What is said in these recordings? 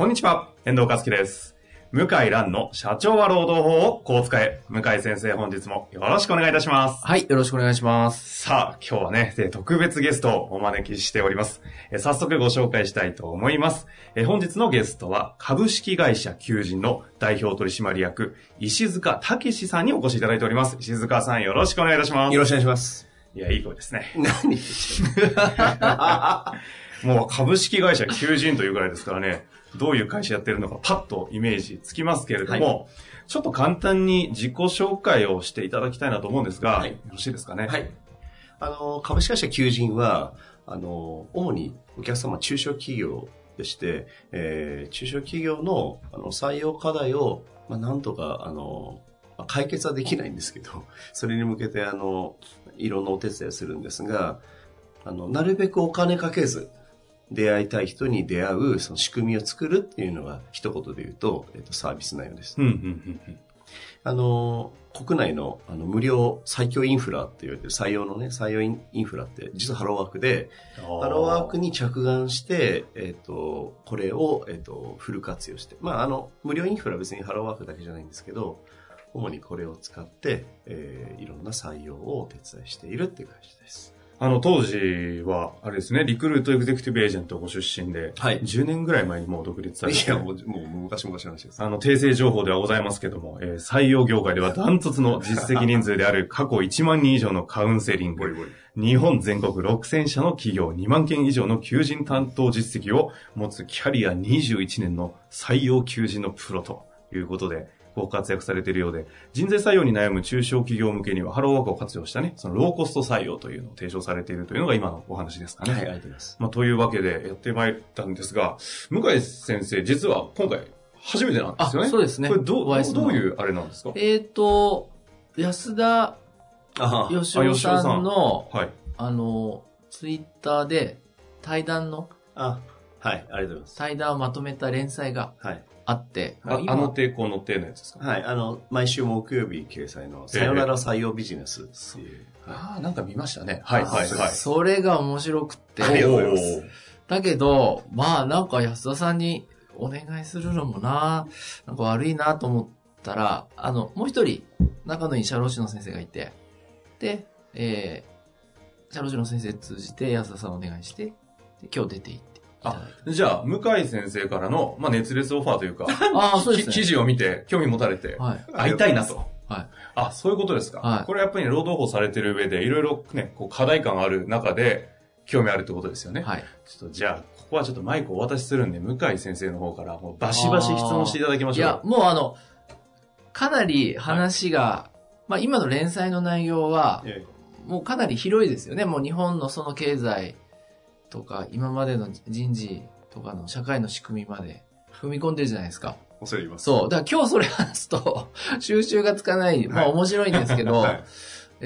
こんにちは、遠藤和樹です。向井蘭の社長は労働法をこう使え。向井先生本日もよろしくお願いいたします。はい、よろしくお願いします。さあ、今日はね、え特別ゲストをお招きしております。え早速ご紹介したいと思います。え本日のゲストは、株式会社求人の代表取締役、石塚武史さんにお越しいただいております。石塚さんよろしくお願いいたします。よろしくお願いします。いや、いい声ですね。何 もう株式会社求人というぐらいですからね、どういう会社やってるのかパッとイメージつきますけれども、ちょっと簡単に自己紹介をしていただきたいなと思うんですが、はいよろしいですかね？はい。あの、株式会社求人は、あの、主にお客様中小企業でして、えー中小企業のあの採用課題を、まあ、なんとか、あの、まあ解決はできないんですけど、それに向けて、あの、いろんなお手伝いをするんですが、あの、なるべくお金かけず、出会いたい人に出会う、その仕組みを作るっていうのが、一言で言うと、えっと、サービス内容です。うん、うん、うんうん。あの、国内のあの無料最強インフラって言われてる採用のね、採用インインフラって、実はハローワークで、ハローワークに着眼して、えっ、と、これを、えっ、と、フル活用して、まあ、あの、無料インフラは別にハローワークだけじゃないんですけど、主にこれを使って、えーいろんな採用をお手伝いしているっていう会社です。あの、当時は、あれですね、リクルートエグゼクティブエージェントご出身で、はい。10年ぐらい前にもう独立されて、いや、もう、もう昔々の話です。あの、訂正情報ではございますけども、えー採用業界ではダントツの実績人数である過去1万人以上のカウンセリング、日本全国6000社の企業2万件以上の求人担当実績を持つキャリア21年の採用求人のプロということで、ご活躍されているようで、人材採用に悩む中小企業向けにはハローワークを活用したね、そのローコスト採用というのを提唱されているというのが今のお話ですかね。はい、ありがとうございます。まあ、というわけでやってまいったんですが、向井先生、実は今回初めてなんですよね。あそうですねこれどう、どういうあれなんですか？えっ、と、安田あ義雄さんの、はい。あの、ツイッターで対談の、あ、はい、ありがとうございます。対談をまとめた連載がはい。あって、ああ今の抵抗の抵のやつですか？はい、あの、毎週木曜日掲載の、さよなら採用ビジネスっていう。はいああ、なんか見ましたね。はい、はい、はい。それが面白くって、ありがとうございますだけど、まあなんか安田さんにお願いするのもな、なんか悪いなと思ったら、あの、もう一人、仲のいい社労士の先生がいて、で、えー、社労士の先生通じて安田さんお願いして、で今日出て行っていただいて。じゃあ、向井先生からの、まあ、熱烈オファーというか、ああ、そうですね。き記事を見て興味持たれて、はい。会いたいなと。はい。あ、そういうことですか。はいこれやっぱりね労働法されてる上で、いろいろね、こう課題感ある中で、興味あるってことですよね。はい。ちょっとじゃあ、ここはちょっとマイクをお渡しするんで、向井先生の方から、もうバシバシ質問していただきましょう。いや、もうあの、かなり話が、まあ今の連載の内容は、えもうかなり広いですよね。もう日本のその経済とか、今までの人事とかの社会の仕組みまで踏み込んでるじゃないですか。え恐れ入ります。そう。だから今日それ話すと、収集がつかない、まあはい面白いんですけど、はい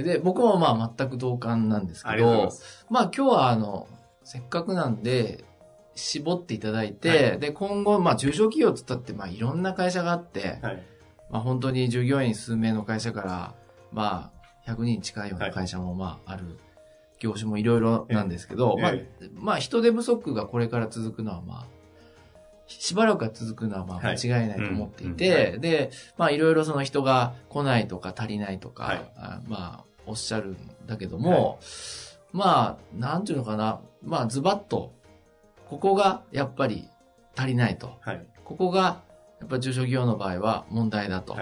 で、僕もまあ全く同感なんですけどま、あ今日はあの、せっかくなんで、絞っていただいて、で、今後、まあ中小企業って言ったって、まあいろんな会社があって、はい。まあ本当に従業員数名の会社から、まあ100人近いような会社もまあある業種もいろいろなんですけど、まあえまあ人手不足がこれから続くのはまあ、しばらくは続くのはまあ間はい違いないと思っていうんて、で、まあいろいろその人が来ないとか足りないとか、はいあまあおっしゃるんだけども、まあ、なんていうのかな、まあズバッと、ここがやっぱり足りないと。はい。ここが、やっぱ中小企業の場合は問題だと。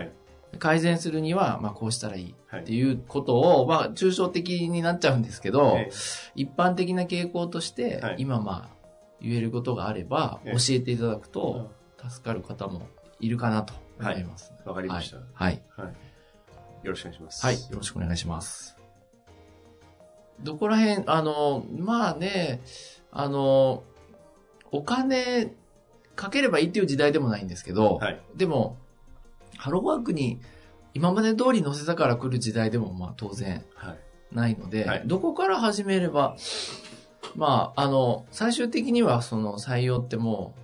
はい。改善するには、まあこうしたらいいはいっていうことを、まあ抽象的になっちゃうんですけど、え一般的な傾向として、はい今まあ言えることがあれば、え教えていただくえと、助かる方もいるかなと思います。わかりました。はい。はい。よろしくお願いします。はい。よろしくお願いします。どこら辺、あの、まあね、あの、お金かければいいっていう時代でもないんですけど、はい。でも、ハローワークに今まで通り載せたから来る時代でもまあ当然はい。ないので、はい。どこから始めれば、まあ、あの、最終的にはその採用っても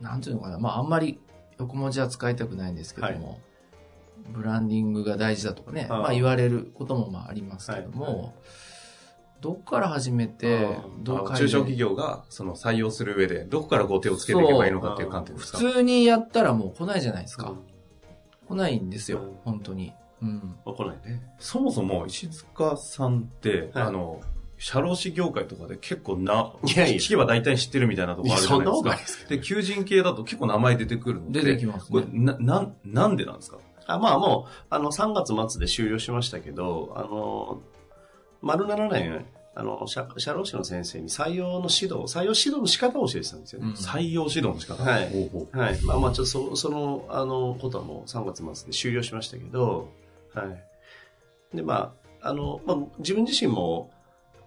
う、なんていうのかな、まああんまり横文字は使いたくないんですけども、ブランディングが大事だとかね、まあ言われることもまあありますけども、はい。はどっから始めてどう中小企業がその採用する上で、どこからこう手をつけていけばいいのかっていう観点ですか？普通にやったらもう来ないじゃないですか。うん来ないんですようん、本当に。うん。まあ来ないね。そもそも石塚さんって、はいあの、社労士業界とかで結構な、聞けば大体知ってるみたいなところあるじゃないですか。ですで、求人系だと結構名前出てくるので、出てきますね。これな、なん、なんでなんですか？あまあもう、あの、3月末で終了しましたけど、あの、丸7年、あの、社社労士の先生に採用の指導、採用指導の仕方を教えてたんですよね。うん採用指導の仕方。はいはい。まあまあ、ちょっとそその、あの、ことはもう3月末で終了しましたけど、はい。で、まあ、あの、まあ、自分自身も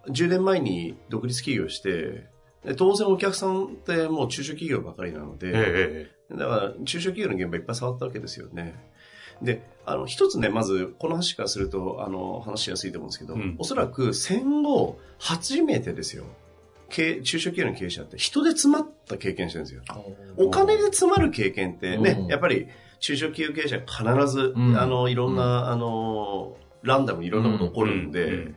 10年前に独立起業して、で当然お客さんってもう中小企業ばかりなので、えええだから、中小企業の現場いっぱい触ったわけですよね。で、あの、一つね、まず、この話からすると、あの、話しやすいと思うんですけど、うん。おそらく戦後、初めてですよ。経営中小企業の経営者って人で詰まった経験してるんですよ。お金で詰まる経験ってね、うん。やっぱり中小企業経営者は必ず、うん。あの、いろんな、あの、ランダムにいろんなこと起こるんで、うん。うん。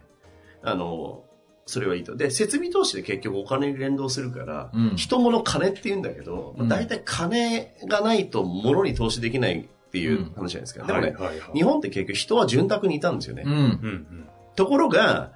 あの、それはいいと。で、設備投資で結局お金に連動するから、うん。人物金って言うんだけど、うん。大体金がないと物に投資できないっていう話じゃないですか。でもね、はいはいはい日本って結局人は潤沢にいたんですよね。うんう。んうん。ところが、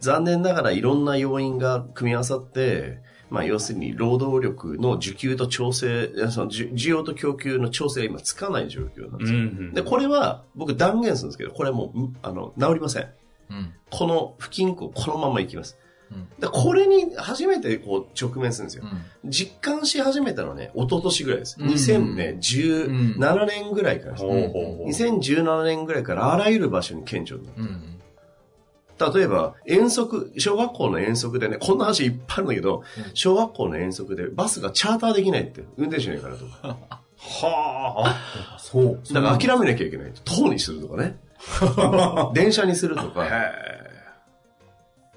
残念ながらいろんな要因が組み合わさって、まあ要するに労働力の需給と調整、その需需要と供給の調整が今つかない状況なんですよ。で、これは僕断言するんですけど、これはもう、んあの、治りません。うん。この不均衡、このままいきます。うこれに初めてこう直面するんですよ。うん実感し始めたのはね、一昨年ぐらいです。うん2017年ぐらいからですね。ほうほうほう。2017年ぐらいからあらゆる場所に顕著になる。うん。例えば、遠足、小学校の遠足でね、こんな話いっぱいあるんだけど、うん小学校の遠足でバスがチャーターできないって、運転手いないからとか。はあ、そう。だから諦めなきゃいけない。塔にするとかね。電車にするとか。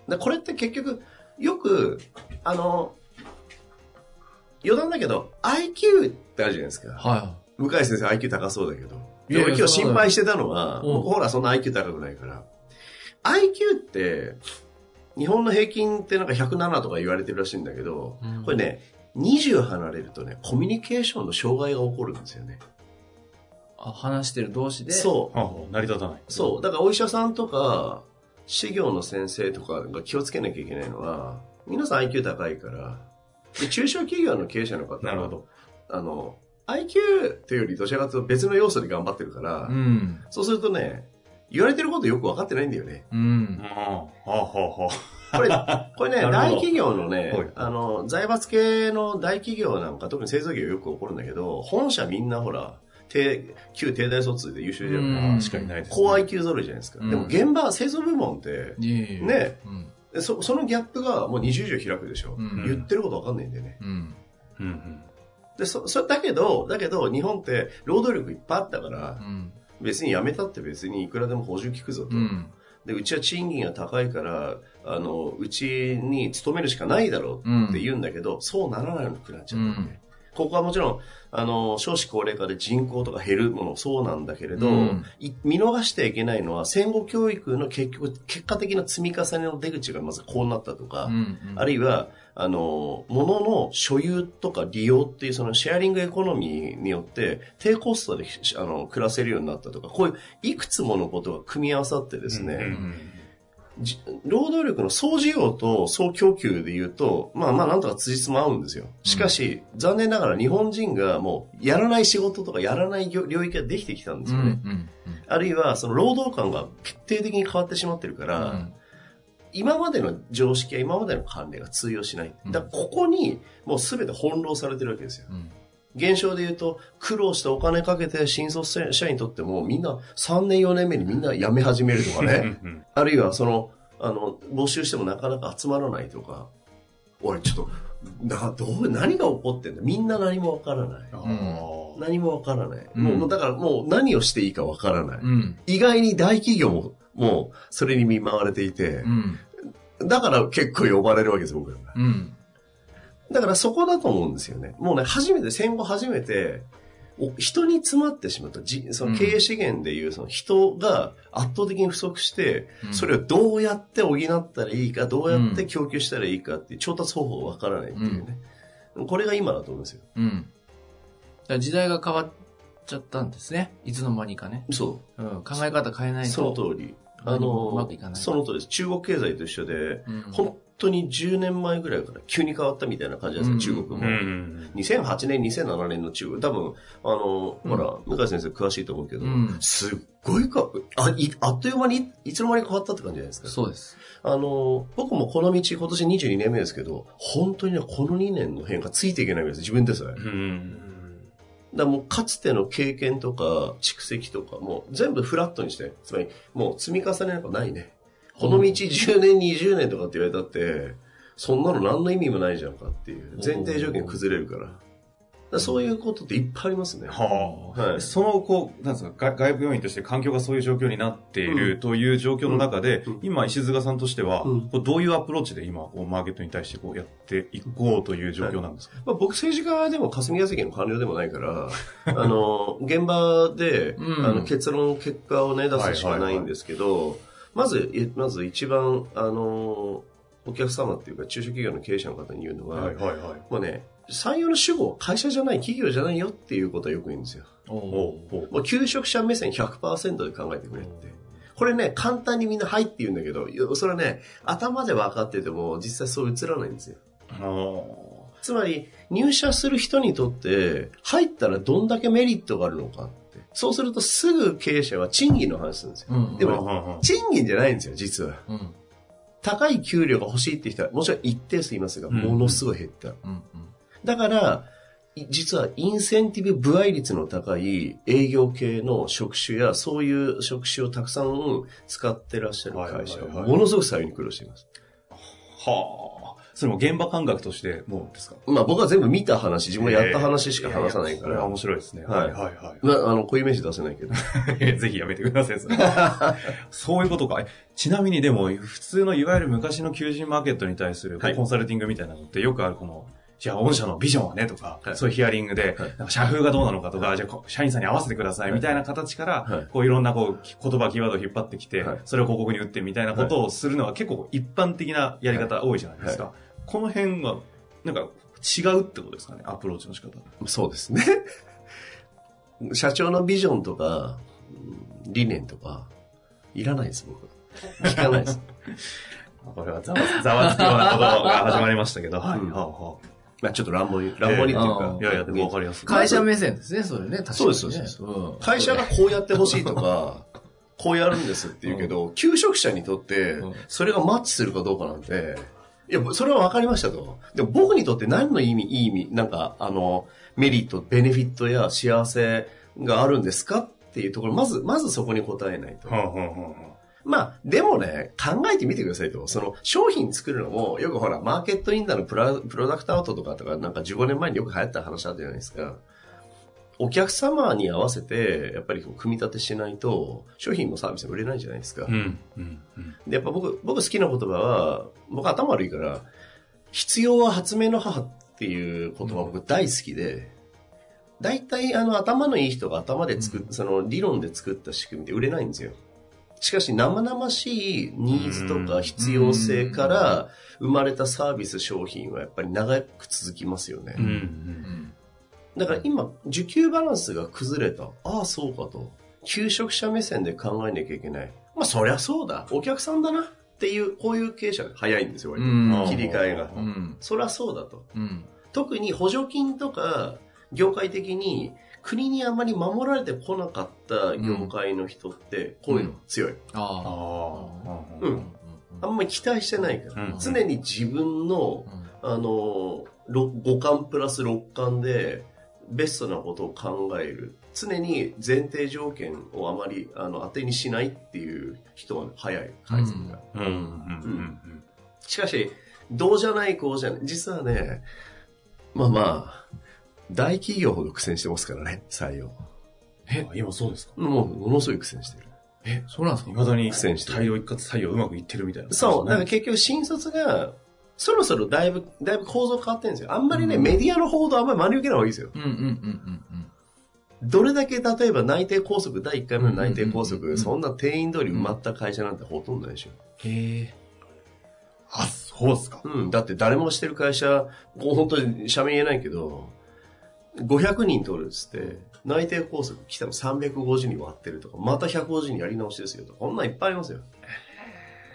へでこれって結局、よく、あの、余談だけど、IQ ってあるじゃないですか。は向井先生 IQ 高そうだけど。いやいや俺今日心配してたのは、うん僕ほらそんな IQ 高くないから。IQ って、日本の平均ってなんか107とか言われてるらしいんだけど、うんこれね、20離れるとね、コミュニケーションの障害が起こるんですよね。い。あ、話してる同士で。そう。成り立たない。そう。だからお医者さんとか、修行の先生とかが気をつけなきゃいけないのは、皆さん IQ 高いから、で中小企業の経営者の方はなるほど。あの、IQ っていうよりどちらかというと別の要素で頑張ってるから、うん。そうするとね、言われてることよく分かってないんだよね。うん。はあ、はあ、はあ。これ、これね、大企業のはねい、あの、財閥系の大企業なんか、特に製造業よく起こるんだけど、本社みんなほら、低、旧低大卒で優秀じゃないです、ね。高 IQ 揃いじゃないですか。うんでも現場、製造部門って、ねうん。でそそのギャップがもう20以上開くでしょ。うん言ってること分かんないんでね。うん。うんうん。で、そ、そだけど、だけど、日本って労働力いっぱいあったからう、ん。別に辞めたって別にいくらでも補充効くぞと。うん。で、うちは賃金が高いから、あの、うちに勤めるしかないだろうって言うんだけど、そうならないのくなっちゃったわけ、うんここはもちろん、あの、少子高齢化で人口とか減るものそうなんだけれど、うんい見逃してはいけないのは、戦後教育の結局、結果的な積み重ねの出口がまずこうなったとか、うん。あるいは、あの、物の所有とか利用っていうそのシェアリングエコノミーによって低コストであの暮らせるようになったとか、こういういくつものことが組み合わさってですね、うんうんじ労働力の総需要と総供給で言うと、まあまあなんとか辻褄合うんですよ。しかし、残念ながら日本人がもうやらない仕事とかやらない領領域ができてきたんですよね。うん。あるいはその労働観が決定的に変わってしまってるから、今までの常識や今までの慣例が通用しない。だからここにもう全て翻弄されてるわけですよ。うん。現象で言うと、苦労してお金かけて新卒社員にとってもみんな3年4年目にみんな辞め始めるとかね。うんあるいはその、あの、募集してもなかなか集まらないとか、俺ちょっと、な、どう、何が起こってんだみんな何もわからない。何もわからない。うんもう、だからもう何をしていいかわからない。うん。意外に大企業も、もう、それに見舞われていてう、ん。だから結構呼ばれるわけです、僕らが。うん。だからそこだと思うんですよね。もうね、初めて、戦後初めて、お人に詰まってしまった。じその経営資源でいうその人が圧倒的に不足して、うんそれをどうやって補ったらいいか、どうやって供給したらいいかっていう調達方法がわからないっていうね。これが今だと思うんですよ。うん。時代が変わっちゃったんですね。いつの間にかね。そうん。考え方変えなう。いそのと。通り。あの、うまくいかないその通りです。中国経済と一緒で、うん本当に10年前ぐらいから急に変わったみたいな感じなんですよ、うん中国も。うん。2008年、2007年の中国、多分、あの、うんほら、向井先生詳しいと思うけど、うんすっごいか、あ、い、あっという間に、いつの間に変わったって感じじゃないですか。そうです。あの、僕もこの道、今年22年目ですけど、本当にね、この2年の変化ついていけないわけです、自分でさえ。うん。らもう、かつての経験とか、蓄積とか、もう全部フラットにして、つまり、もう積み重ねなんかないね。この道10年、20年とかって言われたって、そんなの何の意味もないじゃんかっていう、前提条件崩れるから。そういうことっていっぱいありますね。はあ、はい。その、こう、なんですか、外外部要因として環境がそういう状況になっているという状況の中で、うん。今、石塚さんとしては、うん。こうどういうアプローチで今、こうマーケットに対してこうやっていこうという状況なんですか、まあ、僕政治家でも霞が関の官僚でもないから、あの、現場で、うん。あの結論、結果をね、出すしかないんですけど、まず、えまず一番、あの、お客様っていうか、中小企業の経営者の方に言うのは、はいはい。もうね、採用の主語は会社じゃない、企業じゃないよっていうことはよく言うんですよ。もう求職者目線100%で考えてくれって。これね、簡単にみんなはいって言うんだけど、それはね、頭で分かってても、実際そう映らないんですよ。はつまり、入社する人にとって、入ったらどんだけメリットがあるのかって。そうするとすぐ経営者は賃金の話するんですよ。うん。であも、賃金じゃないんですよ、実は。うん。高い給料が欲しいって人は、もちろん一定数いますが、うんものすごい減った。うん。だから、い実はインセンティブ部合率の高い営業系の職種やそういう職種をたくさん使ってらっしゃる会社はものすごく採用に苦労しています。はあ。それも現場感覚として、もうですか？まあ僕は全部見た話、自分がやった話しか話さないからこれは面、白いですね。はいはいはいはい。まあ、あの、こういう名詞出せないけど。ぜひやめてください、それ そういうことか。えちなみにでも、普通のいわゆる昔の求人マーケットに対するはいコンサルティングみたいなのってよくあるこの、じゃあ御社のビジョンはねとか、はい。そういうヒアリングで、はい。なんか社風がどうなのかとか、じゃあこ社員さんに合わせてくださいみたいな形から、はい。こういろんなこう言葉、キーワードを引っ張ってきて、はい。それを広告に打ってみたいなことをするのは結構一般的なやり方多いじゃないですか。この辺が、なんか違うってことですかね、アプローチの仕方。そうですね。社長のビジョンとか、うん理念とか、いらないです、僕。聞かないです。これはざわざわつくようなことが始まりましたけど、はい、うん。はあはあまあちょっと乱暴に、乱暴にっていうかえ。いやいや、でもわかりやすい。会社目線ですね、それね。確かにね。そうですそうですうん会社がこうやってほしいとか、こうやるんですって言うけど、求職者にとってうん、それがマッチするかどうかなんて、いや、それは分かりましたと。でも僕にとって何の意味、いい意味、なんか、あの、メリット、ベネフィットや幸せがあるんですかっていうところ、まず、まずそこに答えないと。はあはあはまあ、でもね、考えてみてくださいと。その、商品作るのも、よくほら、マーケットインダのプラプロダクトアウトとかとか、なんか15年前によく流行った話あったじゃないですか。お客様に合わせて、やっぱり組み立てしないと、商品もサービスも売れないじゃないですか。あうん、うん、うん。で、やっぱ僕、僕好きな言葉は、僕頭悪いから、必要は発明の母っていう言葉僕大好きで、大体あの頭のいい人が頭で作っ、その理論で作った仕組みって売れないんですよ。しかし生々しいニーズとか必要性から生まれたサービス商品はやっぱり長く続きますよね。だから今、需給バランスが崩れた。ああ、そうかと。求職者目線で考えなきゃいけない。まあ、そりゃそうだ。お客さんだな。っていう、こういう経営者が早いんですよ、割とうん切り替えが。うん。そりゃそうだと。うん。特に補助金とか、業界的に国にあまり守られてこなかった業界の人って、こういうの強い。あああ。うあ。うんん。あんまり期待してないから。うん常に自分のうんあの、ろ五感プラス六感で、ベストなことを考える。常に前提条件をあまりあの当てにしないっていう人は早い、改善が。うんうんうんしかし、どうじゃないこうじゃない。実はね、まあまあ、大企業ほど苦戦してますからね、採用。え、今そうですか？もう、ものすごい苦戦してる。え、そうなんですか？いまだに苦戦してる大量一括採用うまくいってるみたいな。そう、だからね結局新卒が、そろそろだいぶ、だいぶ構造変わってるんですよ。あんまりね、うんメディアの報道あんまり真に受けない方がいいですよ。うんうんうんうんどれだけ例えば内定拘束、第1回目の内定拘うんうんうんうん束、そんな定員通り埋まった会社なんてほとんどないでしょ。うん。へえ。あ、そうですか。うん、だって誰もしてる会社、こう本当に社名言えないけど、500人取るっつって、内定拘束来たの350人割ってるとか、また150人やり直しですよとか、こんなんいっぱいありますよ。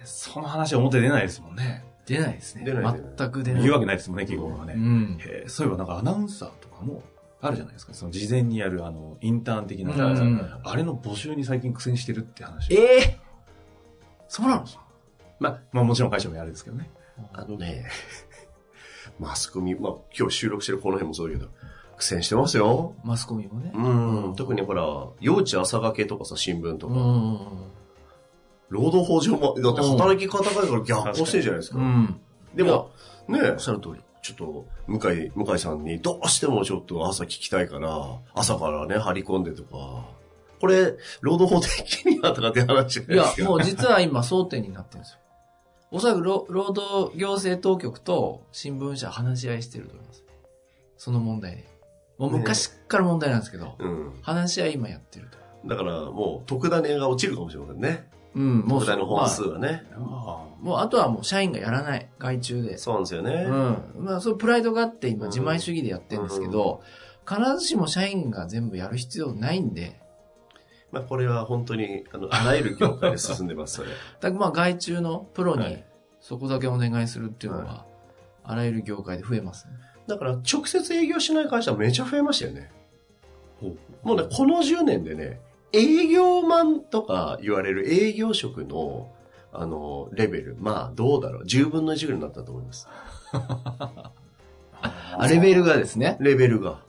その話表出ないですもんね。出ないですね。出ない全く出ない。言うわけないですもんね、企業はね。うん。そういえばなんかアナウンサーとかもあるじゃないですか。その事前にやるあの、インターン的な、うんうんあれの募集に最近苦戦してるって話。ええそうなの？ままあもちろん会社もやるんですけどね。あ、あのね、マスコミ、まあ今日収録してるこの辺もそうだけど、苦戦してますよ。マスコミもね。うん、特にほら、幼稚朝がけとかさ、新聞とか、うん。労働法上も、だって働き方がいいから逆行してるじゃないですか。うん。でも、ねおっしゃる通り。ちょっと、向井、向井さんにどうしてもちょっと朝聞きたいから、朝からね、張り込んでとか、これ、労働法的にはとかって話じゃないいやです、か。もう実は今争点になってるんですよ。おそらく労労働行政当局と新聞社話し合いしてると思います。その問題で。もう昔から問題なんですけど、うん。話し合い今やってると。だから、もう、特ダネが落ちるかもしれませんね。うん、もう特ダネの本数まはね。ああもうあとはもう社員がやらない。外注で。そうなんですよね。うん。まあ、そういうプライドがあって今自前主義でやってるんですけど、必ずしも社員が全部やる必要ないんで、まあ、これは本当に、あの、あらゆる業界で進んでます、それ。だまあ外注のプロにはいそこだけお願いするっていうのは、あらゆる業界で増えますね。だから、直接営業しない会社めちゃ増えましたよね。もうね、この10年でね、営業マンとか言われる営業職の、あの、レベル、まあ、どうだろう。10分の1ぐらいになったと思います。あ、レベルがですね。レベルが。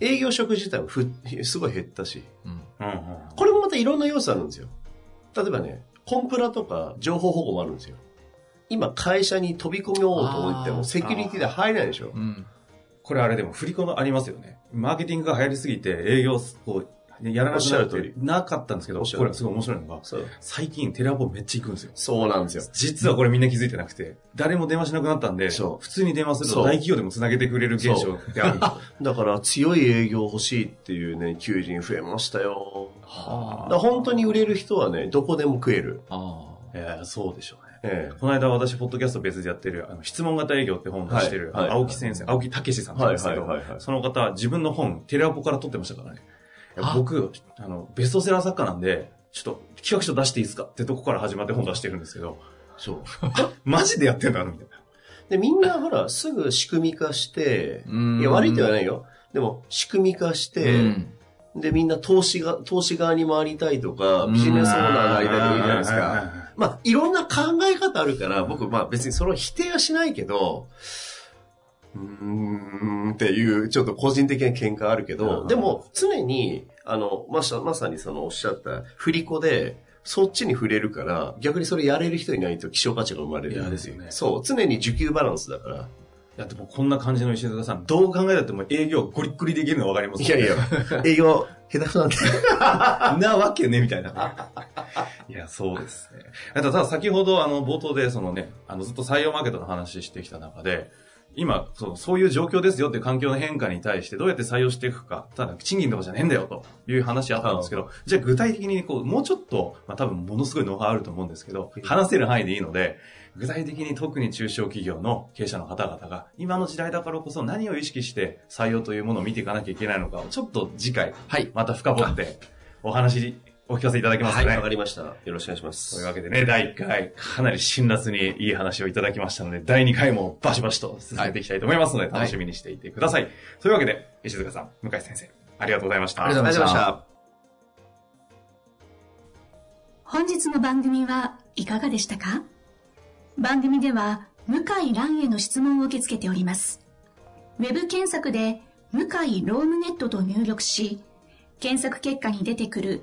営業職自体もふすごい減ったし。うん。うんうんこれもまたいろんな要素あるんですよ。例えばね、コンプラとか情報保護もあるんですよ。今、会社に飛び込みようと思っても、セキュリティで入れないでしょ。うん。これあれでも振り子のありますよね。マーケティングが流行りすぎて営業こうやらなくなっしゃる通りってなかったんですけど、これすごい面白いのが。最近テレアポめっちゃ行くんですよ。そうなんですよ。実はこれみんな気づいてなくて、誰も電話しなくなったんで、普通に電話すると大企業でも繋げてくれる現象ってある。だから、強い営業欲しいっていうね、求人増えましたよ。はだから本当に売れる人はね、どこでも食える。あ。あいやそうでしょうね。えこの間私、ポッドキャスト別でやってる、あの質問型営業って本を出してる、はいはい青木先生、青木武さんえ。はいなんですけど、はいはいはい。その方、自分の本、テレアポから取ってましたからね。僕、あの、ベストセラー作家なんで、ちょっと企画書出していいですか？ってとこから始まって本出してるんですけど、そう。マジでやってんだみたいな。で、みんなほら、すぐ仕組み化して、うんいや、悪いって言わないよ。でも、仕組み化して、うん。で、みんな投資が、投資側に回りたいとか、ビジネスオーナーになりたいとか言うじゃないですか。まあ、いろんな考え方あるから、僕、まあ別にそれを否定はしないけど、うーんっていう、ちょっと個人的な見解あるけうど、んでも常に、あの、まさまさにそのおっしゃった振り子で、そっちに触れるから、逆にそれやれる人いないと希少価値が生まれる。ですよねそう、常に需給バランスだから。いや、でもこんな感じの石塚さん、どう考えたっても営業ゴリッゴリできるのわかりますいやいや、営業、下手くそなんで。なわけね、みたいな。いや、そうですね。ただ先ほど、あの、冒頭で、そのね、あの、ずっと採用マーケットの話してきた中で、今、そう、そういう状況ですよっていう環境の変化に対してどうやって採用していくか、ただ、賃金とかじゃねえんだよと。いう話あったんですけど、じゃあ具体的に、こう、もうちょっと、まあ多分ものすごいノウハウあると思うんですけど、話せる範囲でいいので、具体的に特に中小企業の経営者の方々が、今の時代だからこそ何を意識して採用というものを見ていかなきゃいけないのかを、ちょっと次回、はい。また深掘ってお話お聞かせいただけますかね。はい、わかりました。よろしくお願いします。というわけでね、第1回、かなり辛辣にいい話をいただきましたので、第2回もバシバシと進めていきたいと思いますので、はい楽しみにしていてください。というわけで、石塚さん、向井先生、ありがとうございました。ありがとうございましたありがとうございました。本日の番組はいかがでしたか？番組では向井蘭への質問を受け付けております。ウェブ検索で向井ロームネットと入力し、検索結果に出てくる